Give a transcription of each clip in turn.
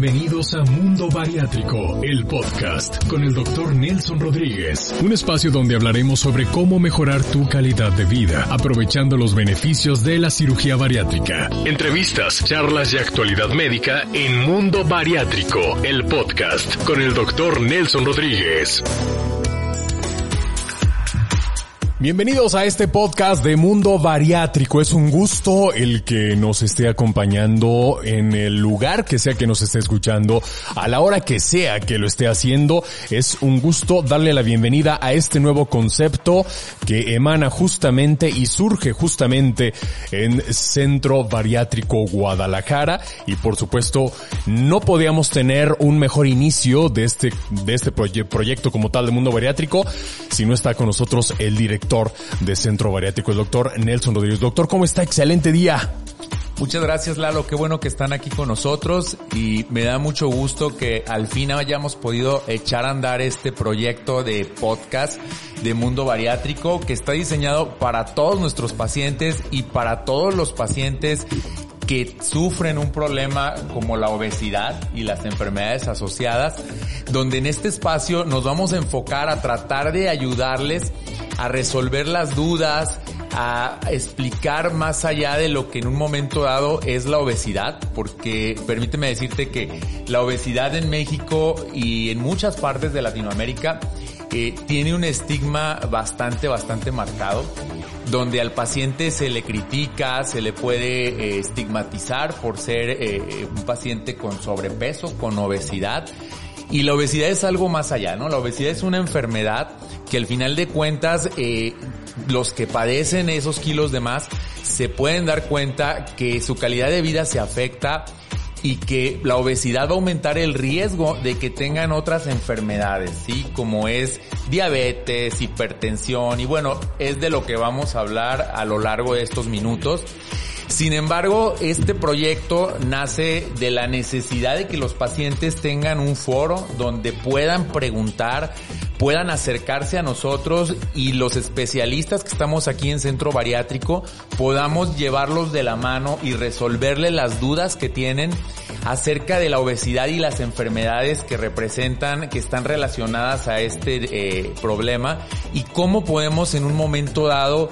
Bienvenidos a Mundo Bariátrico, el podcast con el doctor Nelson Rodríguez. Un espacio donde hablaremos sobre cómo mejorar tu calidad de vida, aprovechando los beneficios de la cirugía bariátrica. Entrevistas, charlas y actualidad médica en Mundo Bariátrico, el podcast con el doctor Nelson Rodríguez. Bienvenidos a este podcast de Mundo Bariátrico. Es un gusto el que nos esté acompañando en el lugar que sea que nos esté escuchando, a la hora que sea que lo esté haciendo. Es un gusto darle la bienvenida a este nuevo concepto que emana justamente y surge justamente en Centro Bariátrico Guadalajara. Y por supuesto, no podíamos tener un mejor inicio de este, de este proyecto como tal de Mundo Bariátrico si no está con nosotros el director de Centro Bariátrico, el doctor Nelson Rodríguez. Doctor, ¿cómo está? Excelente día. Muchas gracias Lalo, qué bueno que están aquí con nosotros y me da mucho gusto que al fin hayamos podido echar a andar este proyecto de podcast de Mundo Bariátrico que está diseñado para todos nuestros pacientes y para todos los pacientes que sufren un problema como la obesidad y las enfermedades asociadas, donde en este espacio nos vamos a enfocar a tratar de ayudarles a resolver las dudas, a explicar más allá de lo que en un momento dado es la obesidad, porque permíteme decirte que la obesidad en México y en muchas partes de Latinoamérica eh, tiene un estigma bastante, bastante marcado donde al paciente se le critica, se le puede eh, estigmatizar por ser eh, un paciente con sobrepeso, con obesidad. Y la obesidad es algo más allá, ¿no? La obesidad es una enfermedad que al final de cuentas eh, los que padecen esos kilos de más se pueden dar cuenta que su calidad de vida se afecta y que la obesidad va a aumentar el riesgo de que tengan otras enfermedades, ¿sí? Como es diabetes, hipertensión y bueno, es de lo que vamos a hablar a lo largo de estos minutos. Sin embargo, este proyecto nace de la necesidad de que los pacientes tengan un foro donde puedan preguntar, puedan acercarse a nosotros y los especialistas que estamos aquí en Centro Bariátrico podamos llevarlos de la mano y resolverle las dudas que tienen acerca de la obesidad y las enfermedades que representan, que están relacionadas a este eh, problema y cómo podemos en un momento dado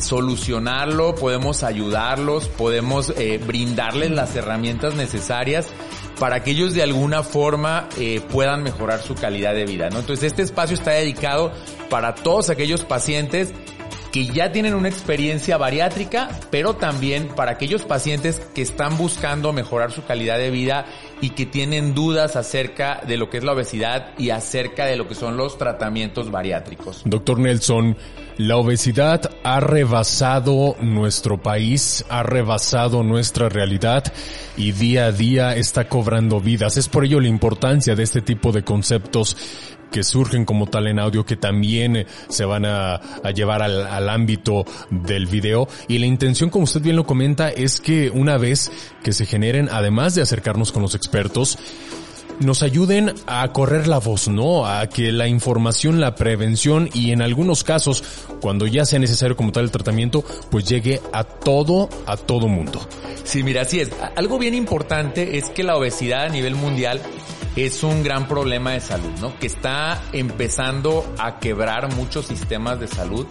solucionarlo, podemos ayudarlos, podemos eh, brindarles las herramientas necesarias para que ellos de alguna forma eh, puedan mejorar su calidad de vida, ¿no? Entonces este espacio está dedicado para todos aquellos pacientes que ya tienen una experiencia bariátrica, pero también para aquellos pacientes que están buscando mejorar su calidad de vida y que tienen dudas acerca de lo que es la obesidad y acerca de lo que son los tratamientos bariátricos. Doctor Nelson, la obesidad ha rebasado nuestro país, ha rebasado nuestra realidad y día a día está cobrando vidas. Es por ello la importancia de este tipo de conceptos que surgen como tal en audio que también se van a, llevar al, al, ámbito del video. Y la intención como usted bien lo comenta es que una vez que se generen además de acercarnos con los expertos nos ayuden a correr la voz, ¿no? A que la información, la prevención y en algunos casos, cuando ya sea necesario como tal el tratamiento, pues llegue a todo, a todo mundo. Sí, mira, así es. Algo bien importante es que la obesidad a nivel mundial es un gran problema de salud, ¿no? Que está empezando a quebrar muchos sistemas de salud.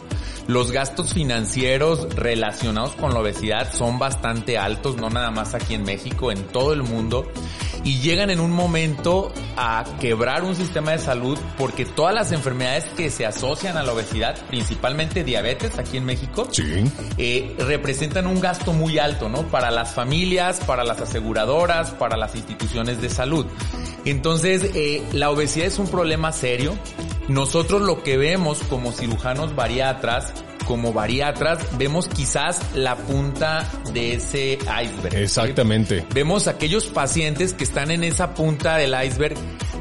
Los gastos financieros relacionados con la obesidad son bastante altos, no nada más aquí en México, en todo el mundo. Y llegan en un momento a quebrar un sistema de salud porque todas las enfermedades que se asocian a la obesidad, principalmente diabetes aquí en México, eh, representan un gasto muy alto, ¿no? Para las familias, para las aseguradoras, para las instituciones de salud. Entonces, eh, la obesidad es un problema serio. Nosotros lo que vemos como cirujanos bariatras, como bariatras, vemos quizás la punta de ese iceberg. Exactamente. Vemos aquellos pacientes que están en esa punta del iceberg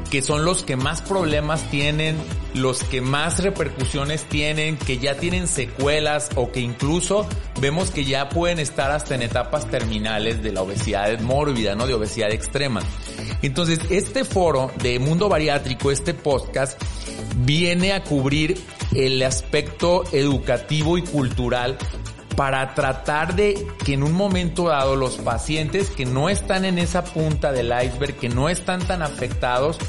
que son los que más problemas tienen, los que más repercusiones tienen, que ya tienen secuelas o que incluso vemos que ya pueden estar hasta en etapas terminales de la obesidad mórbida, ¿no? De obesidad extrema. Entonces, este foro de Mundo Bariátrico, este podcast, viene a cubrir el aspecto educativo y cultural para tratar de que en un momento dado los pacientes que no están en esa punta del iceberg, que no están tan afectados,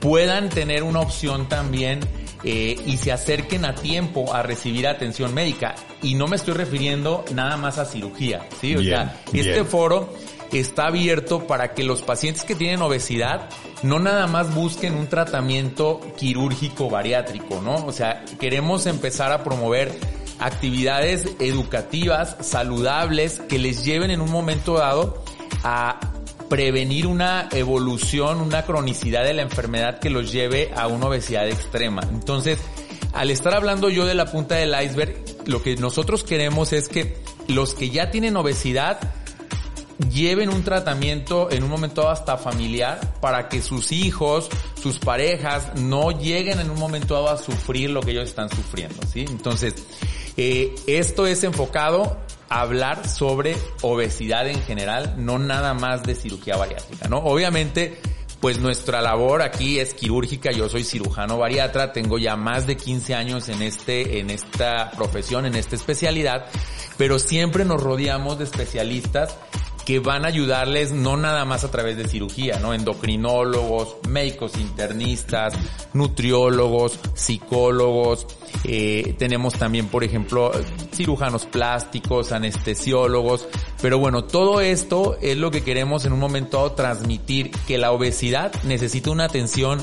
puedan tener una opción también eh, y se acerquen a tiempo a recibir atención médica. Y no me estoy refiriendo nada más a cirugía, ¿sí? O sea, este foro está abierto para que los pacientes que tienen obesidad no nada más busquen un tratamiento quirúrgico bariátrico, ¿no? O sea, queremos empezar a promover actividades educativas, saludables, que les lleven en un momento dado a prevenir una evolución, una cronicidad de la enfermedad que los lleve a una obesidad extrema. Entonces, al estar hablando yo de la punta del iceberg, lo que nosotros queremos es que los que ya tienen obesidad lleven un tratamiento en un momento hasta familiar para que sus hijos, sus parejas no lleguen en un momento dado a sufrir lo que ellos están sufriendo, ¿sí? Entonces, eh, esto es enfocado a hablar sobre obesidad en general, no nada más de cirugía bariátrica, ¿no? Obviamente, pues nuestra labor aquí es quirúrgica, yo soy cirujano bariatra, tengo ya más de 15 años en este, en esta profesión, en esta especialidad, pero siempre nos rodeamos de especialistas que van a ayudarles no nada más a través de cirugía, ¿no? Endocrinólogos, médicos internistas, nutriólogos, psicólogos, eh, tenemos también, por ejemplo, cirujanos plásticos, anestesiólogos, pero bueno, todo esto es lo que queremos en un momento transmitir, que la obesidad necesita una atención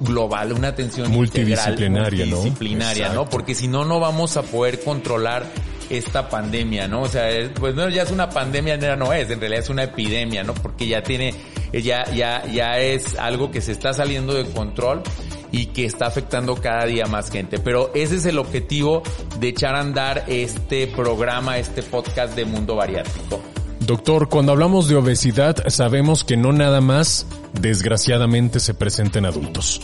global, una atención multidisciplinaria, integral, multidisciplinaria, ¿no? Porque si no, no vamos a poder controlar esta pandemia, ¿no? O sea, pues no, ya es una pandemia, no es, en realidad es una epidemia, ¿no? Porque ya tiene, ya, ya, ya es algo que se está saliendo de control y que está afectando cada día más gente. Pero ese es el objetivo de echar a andar este programa, este podcast de Mundo Bariátrico. Doctor, cuando hablamos de obesidad sabemos que no nada más desgraciadamente se presenta en adultos.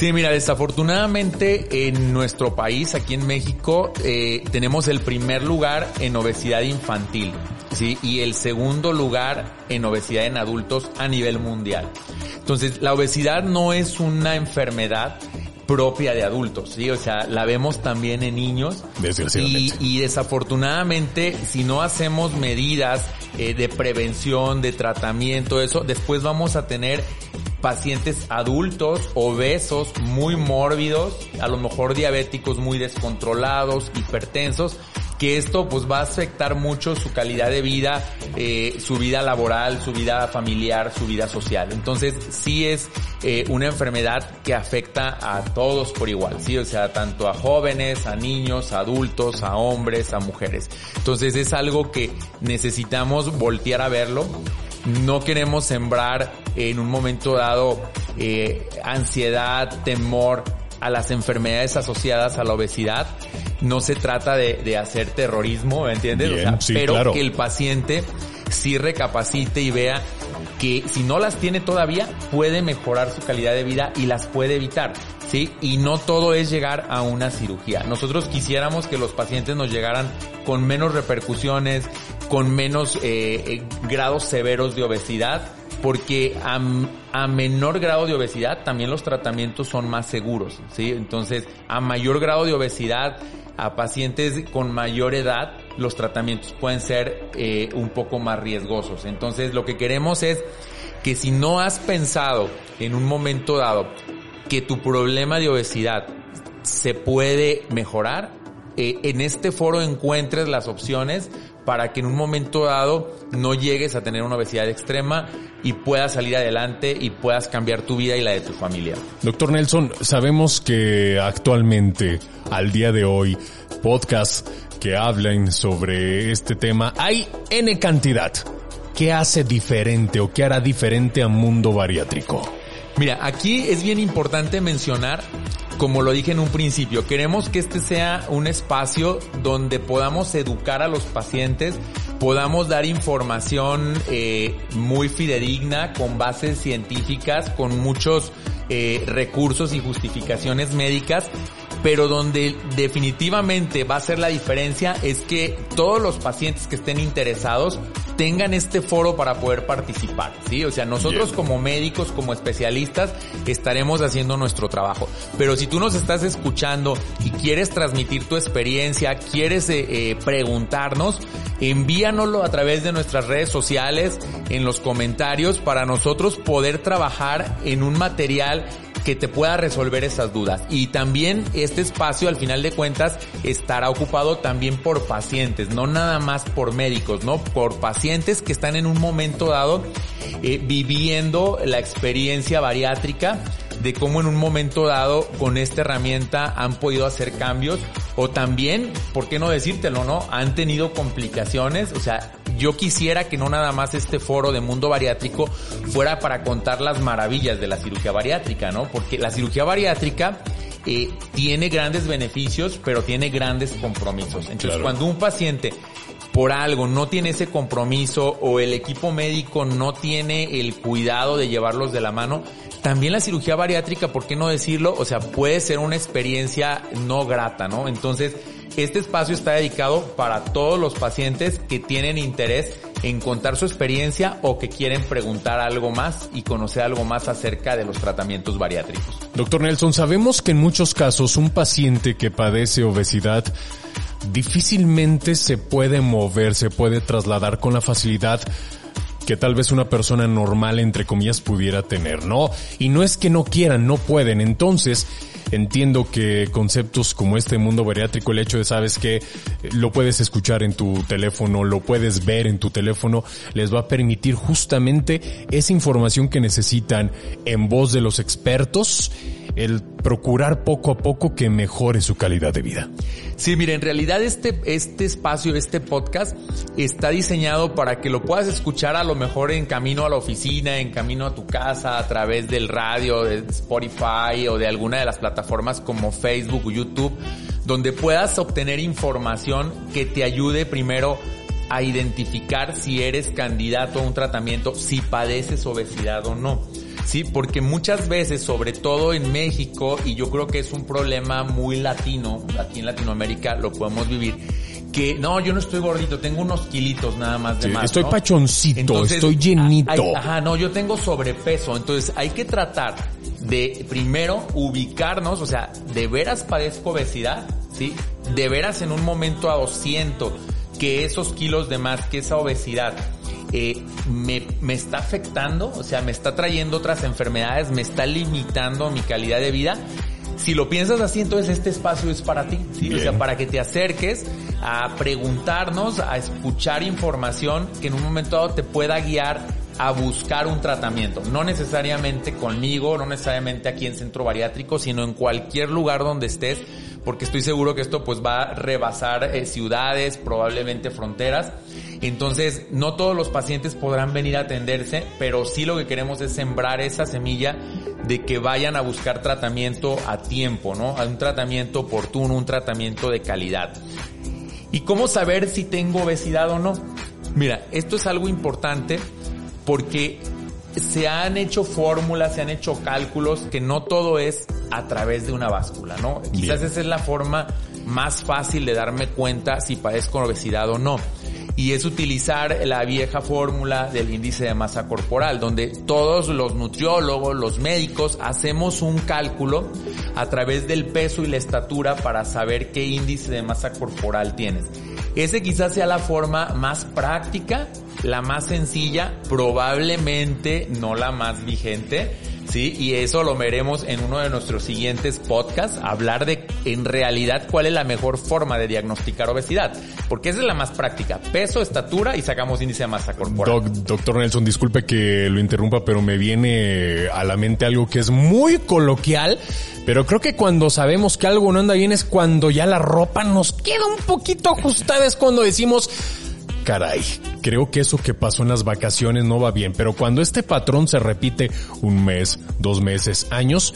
Sí, mira, desafortunadamente en nuestro país, aquí en México, eh, tenemos el primer lugar en obesidad infantil, ¿sí? Y el segundo lugar en obesidad en adultos a nivel mundial. Entonces, la obesidad no es una enfermedad propia de adultos, ¿sí? O sea, la vemos también en niños. Desgraciadamente. Y, y desafortunadamente, si no hacemos medidas eh, de prevención, de tratamiento, eso, después vamos a tener pacientes adultos, obesos, muy mórbidos, a lo mejor diabéticos muy descontrolados, hipertensos, que esto pues va a afectar mucho su calidad de vida, eh, su vida laboral, su vida familiar, su vida social. Entonces sí es eh, una enfermedad que afecta a todos por igual, sí, o sea, tanto a jóvenes, a niños, a adultos, a hombres, a mujeres. Entonces es algo que necesitamos voltear a verlo no queremos sembrar en un momento dado eh, ansiedad, temor a las enfermedades asociadas a la obesidad. No se trata de, hacer terrorismo, ¿me entiendes? pero que el paciente sí recapacite y vea que si no las tiene todavía, puede mejorar su calidad de vida y las puede evitar. ¿Sí? Y no todo es llegar a una cirugía. Nosotros quisiéramos que los pacientes nos llegaran con menos repercusiones, con menos eh, eh, grados severos de obesidad, porque a, menor grado de obesidad también los tratamientos son más seguros, ¿sí? Entonces, a mayor grado de obesidad, a pacientes con mayor edad, los tratamientos pueden ser eh, un poco más riesgosos. Entonces, lo que queremos es que si no has pensado en un momento dado que tu problema de obesidad se puede mejorar, eh, en este foro encuentres las opciones para que en un momento dado no llegues a tener una obesidad extrema y puedas salir adelante y puedas cambiar tu vida y la de tu familia. Doctor Nelson, sabemos que actualmente, al día de hoy, podcasts que hablan sobre este tema, hay N cantidad. ¿Qué hace diferente o qué hará diferente a Mundo Bariátrico? Mira, aquí es bien importante mencionar, como lo dije en un principio, queremos que este sea un espacio donde podamos educar a los pacientes, podamos dar información eh, muy fidedigna, con bases científicas, con muchos eh, recursos y justificaciones médicas pero donde definitivamente va a ser la diferencia es que todos los pacientes que estén interesados tengan este foro para poder participar, ¿sí? O sea, nosotros como médicos, como especialistas, estaremos haciendo nuestro trabajo. Pero si tú nos estás escuchando y quieres transmitir tu experiencia, quieres eh, eh, preguntarnos, envíanoslo a través de nuestras redes sociales, en los comentarios, para nosotros poder trabajar en un material que te pueda resolver esas dudas. Y también este espacio al final de cuentas estará ocupado también por pacientes, no nada más por médicos, ¿no? Por pacientes que están en un momento dado eh, viviendo la experiencia bariátrica de cómo en un momento dado con esta herramienta han podido hacer cambios o también, ¿por qué no decírtelo, no? Han tenido complicaciones, o sea, yo quisiera que no nada más este foro de mundo bariátrico fuera para contar las maravillas de la cirugía bariátrica, ¿no? Porque la cirugía bariátrica eh, tiene grandes beneficios, pero tiene grandes compromisos. Entonces, cuando un paciente por algo no tiene ese compromiso o el equipo médico no tiene el cuidado de llevarlos de la mano, también la cirugía bariátrica, ¿por qué no decirlo? O sea, puede ser una experiencia no grata, ¿no? Entonces, este espacio está dedicado para todos los pacientes que tienen interés en contar su experiencia o que quieren preguntar algo más y conocer algo más acerca de los tratamientos bariátricos. Doctor Nelson, sabemos que en muchos casos un paciente que padece obesidad difícilmente se puede mover, se puede trasladar con la facilidad que tal vez una persona normal, entre comillas, pudiera tener, ¿no? Y no es que no quieran, no pueden. Entonces, entiendo que conceptos como este mundo bariátrico, el hecho de sabes que lo puedes escuchar en tu teléfono, lo puedes ver en tu teléfono, les va a permitir justamente esa información que necesitan en voz de los expertos, el procurar poco a poco que mejore su calidad de vida. Sí, mire, en realidad este, este espacio, este podcast, está diseñado para que lo puedas escuchar a lo mejor en camino a la oficina, en camino a tu casa, a través del radio, de Spotify o de alguna de las plataformas como Facebook o YouTube, donde puedas obtener información que te ayude primero a identificar si eres candidato a un tratamiento, si padeces obesidad o no. Sí, porque muchas veces, sobre todo en México, y yo creo que es un problema muy latino, aquí en Latinoamérica lo podemos vivir, que no, yo no estoy gordito, tengo unos kilitos nada más de más. Estoy pachoncito, estoy llenito. ajá, no, yo tengo sobrepeso, entonces hay que tratar de primero ubicarnos, o sea, de veras padezco obesidad, ¿sí? De veras en un momento dado siento que esos kilos de más, que esa obesidad, eh, me, me está afectando, o sea, me está trayendo otras enfermedades, me está limitando mi calidad de vida. Si lo piensas así, entonces este espacio es para ti, ¿sí? O sea, para que te acerques a preguntarnos, a escuchar información que en un momento dado te pueda guiar a buscar un tratamiento. No necesariamente conmigo, no necesariamente aquí en Centro Bariátrico, sino en cualquier lugar donde estés, porque estoy seguro que esto pues va a rebasar eh, ciudades, probablemente fronteras. Entonces, no todos los pacientes podrán venir a atenderse, pero sí lo que queremos es sembrar esa semilla de que vayan a buscar tratamiento a tiempo, ¿no? A un tratamiento oportuno, un tratamiento de calidad. ¿Y cómo saber si tengo obesidad o no? Mira, esto es algo importante porque se han hecho fórmulas, se han hecho cálculos que no todo es a través de una báscula, ¿no? Quizás esa es la forma más fácil de darme cuenta si padezco obesidad o no. Y es utilizar la vieja fórmula del índice de masa corporal, donde todos los nutriólogos, los médicos, hacemos un cálculo a través del peso y la estatura para saber qué índice de masa corporal tienes. Ese quizás sea la forma más práctica, la más sencilla, probablemente no la más vigente, ¿sí? Y eso lo veremos en uno de nuestros siguientes podcasts, hablar de en realidad cuál es la mejor forma de diagnosticar obesidad, porque esa es la más práctica, peso, estatura y sacamos índice de masa corporal. doctor Nelson, disculpe que lo interrumpa, pero me viene a la mente algo que es muy coloquial, pero creo que cuando sabemos que algo no anda bien es cuando ya la ropa nos queda un poquito ajustada, es cuando decimos, caray, creo que eso que pasó en las vacaciones no va bien, pero cuando este patrón se repite un mes, dos meses, años,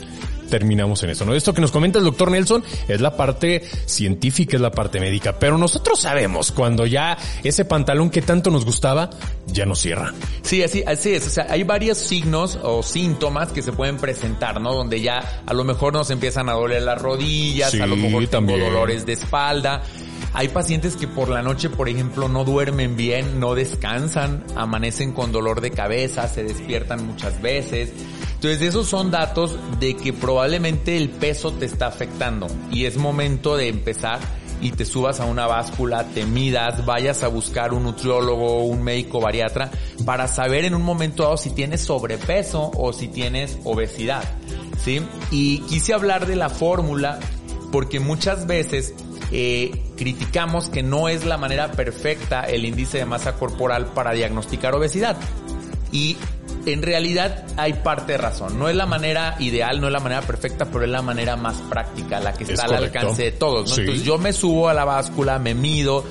terminamos en eso, ¿no? Esto que nos comenta el doctor Nelson es la parte científica, es la parte médica, pero nosotros sabemos cuando ya ese pantalón que tanto nos gustaba ya no cierra. Sí, así, así es. O sea, hay varios signos o síntomas que se pueden presentar, ¿no? Donde ya a lo mejor nos empiezan a doler las rodillas, a lo mejor tengo dolores de espalda. Hay pacientes que por la noche, por ejemplo, no duermen bien, no descansan, amanecen con dolor de cabeza, se despiertan muchas veces. Entonces, esos son datos de que probablemente el peso te está afectando y es momento de empezar y te subas a una báscula, te midas, vayas a buscar un nutriólogo, un médico bariatra para saber en un momento dado si tienes sobrepeso o si tienes obesidad, ¿sí? Y quise hablar de la fórmula porque muchas veces eh, criticamos que no es la manera perfecta el índice de masa corporal para diagnosticar obesidad. Y en realidad hay parte de razón. No es la manera ideal, no es la manera perfecta, pero es la manera más práctica, la que está al alcance de todos. Entonces yo me subo a la báscula, me mido,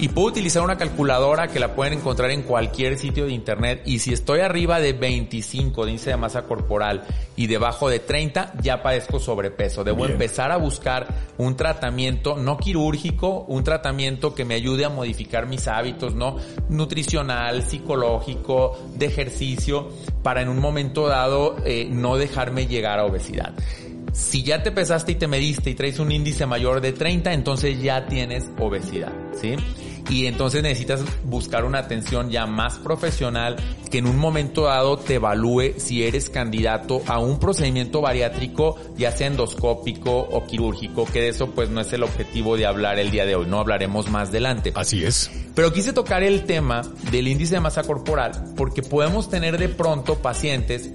y puedo utilizar una calculadora que la pueden encontrar en cualquier sitio de internet y si estoy arriba de 25 de índice de masa corporal y debajo de 30 ya padezco sobrepeso. Debo empezar a buscar un tratamiento no quirúrgico, un tratamiento que me ayude a modificar mis hábitos, ¿no? Nutricional, psicológico, de ejercicio, para en un momento dado eh, no dejarme llegar a obesidad. Si ya te pesaste y te mediste y traes un índice mayor de 30, entonces ya tienes obesidad, ¿sí? Y entonces necesitas buscar una atención ya más profesional que en un momento dado te evalúe si eres candidato a un procedimiento bariátrico, ya sea endoscópico o quirúrgico, que de eso pues no es el objetivo de hablar el día de hoy, no hablaremos más adelante. Así es. Pero quise tocar el tema del índice de masa corporal porque podemos tener de pronto pacientes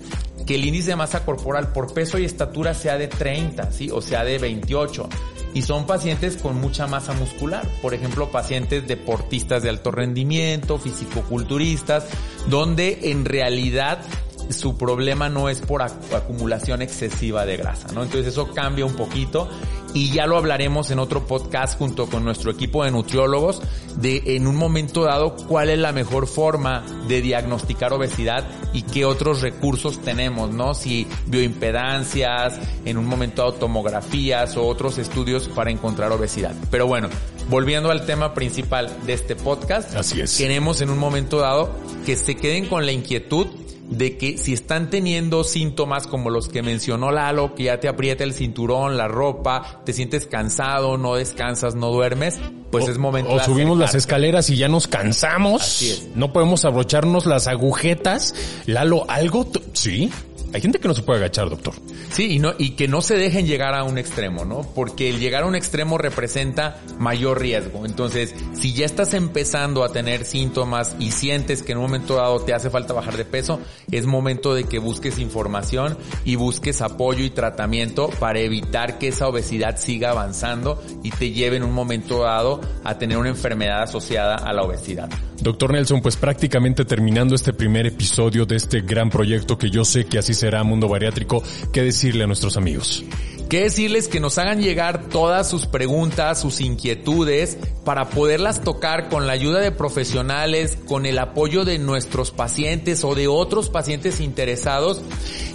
que el índice de masa corporal por peso y estatura sea de 30, ¿sí? O sea de 28 y son pacientes con mucha masa muscular, por ejemplo, pacientes deportistas de alto rendimiento, fisicoculturistas, donde en realidad su problema no es por acumulación excesiva de grasa, ¿no? Entonces eso cambia un poquito y ya lo hablaremos en otro podcast junto con nuestro equipo de nutriólogos de en un momento dado cuál es la mejor forma de diagnosticar obesidad y qué otros recursos tenemos, ¿no? Si bioimpedancias, en un momento dado tomografías o otros estudios para encontrar obesidad. Pero bueno, volviendo al tema principal de este podcast, así es. Queremos en un momento dado que se queden con la inquietud de que si están teniendo síntomas como los que mencionó Lalo, que ya te aprieta el cinturón, la ropa, te sientes cansado, no descansas, no duermes, pues es momento o subimos las escaleras y ya nos cansamos. No podemos abrocharnos las agujetas. Lalo, algo, sí. Hay gente que no se puede agachar, doctor. Sí, y, no, y que no se dejen llegar a un extremo, ¿no? Porque el llegar a un extremo representa mayor riesgo. Entonces, si ya estás empezando a tener síntomas y sientes que en un momento dado te hace falta bajar de peso, es momento de que busques información y busques apoyo y tratamiento para evitar que esa obesidad siga avanzando y te lleve en un momento dado a tener una enfermedad asociada a la obesidad. Doctor Nelson, pues prácticamente terminando este primer episodio de este gran proyecto que yo sé que así será Mundo Bariátrico, ¿qué decirle a nuestros amigos? ¿Qué decirles que nos hagan llegar todas sus preguntas, sus inquietudes, para poderlas tocar con la ayuda de profesionales, con el apoyo de nuestros pacientes o de otros pacientes interesados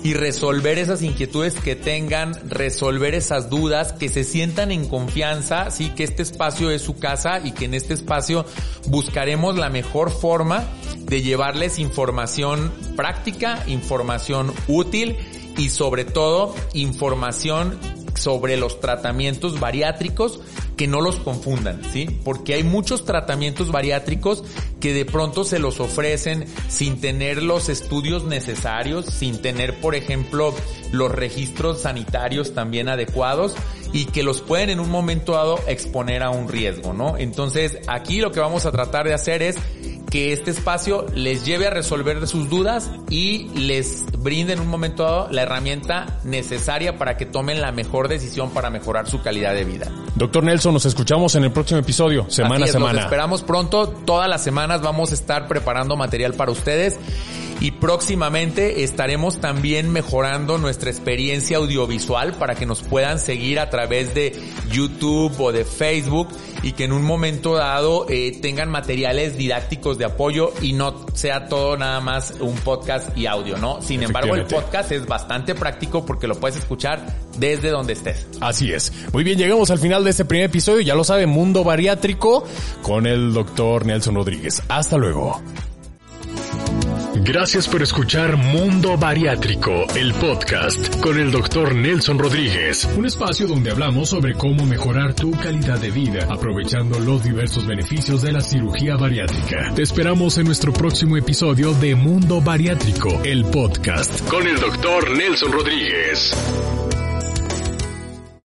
y resolver esas inquietudes que tengan, resolver esas dudas, que se sientan en confianza, sí, que este espacio es su casa y que en este espacio buscaremos la mejor forma de llevarles información práctica, información útil y sobre todo información sobre los tratamientos bariátricos que no los confundan, ¿sí? Porque hay muchos tratamientos bariátricos que de pronto se los ofrecen sin tener los estudios necesarios, sin tener, por ejemplo, los registros sanitarios también adecuados y que los pueden en un momento dado exponer a un riesgo, ¿no? Entonces, aquí lo que vamos a tratar de hacer es que este espacio les lleve a resolver sus dudas y les brinde en un momento dado la herramienta necesaria para que tomen la mejor decisión para mejorar su calidad de vida. Doctor Nelson, nos escuchamos en el próximo episodio, semana a semana. esperamos pronto, todas las semanas vamos a estar preparando material para ustedes y próximamente estaremos también mejorando nuestra experiencia audiovisual para que nos puedan seguir a través de YouTube o de Facebook y que en un momento dado eh, tengan materiales didácticos de apoyo y no sea todo nada más un podcast y audio, ¿no? Sin embargo, el podcast es bastante práctico porque lo puedes escuchar desde donde estés. Así es. Muy bien, llegamos al final de este primer episodio, ya lo sabe, Mundo Bariátrico con el doctor Nelson Rodríguez. Hasta luego. Gracias por escuchar Mundo Bariátrico, el podcast con el doctor Nelson Rodríguez. Un espacio donde hablamos sobre cómo mejorar tu calidad de vida, aprovechando los diversos beneficios de la cirugía bariátrica. Te esperamos en nuestro próximo episodio de Mundo Bariátrico, el podcast con el doctor Nelson Rodríguez.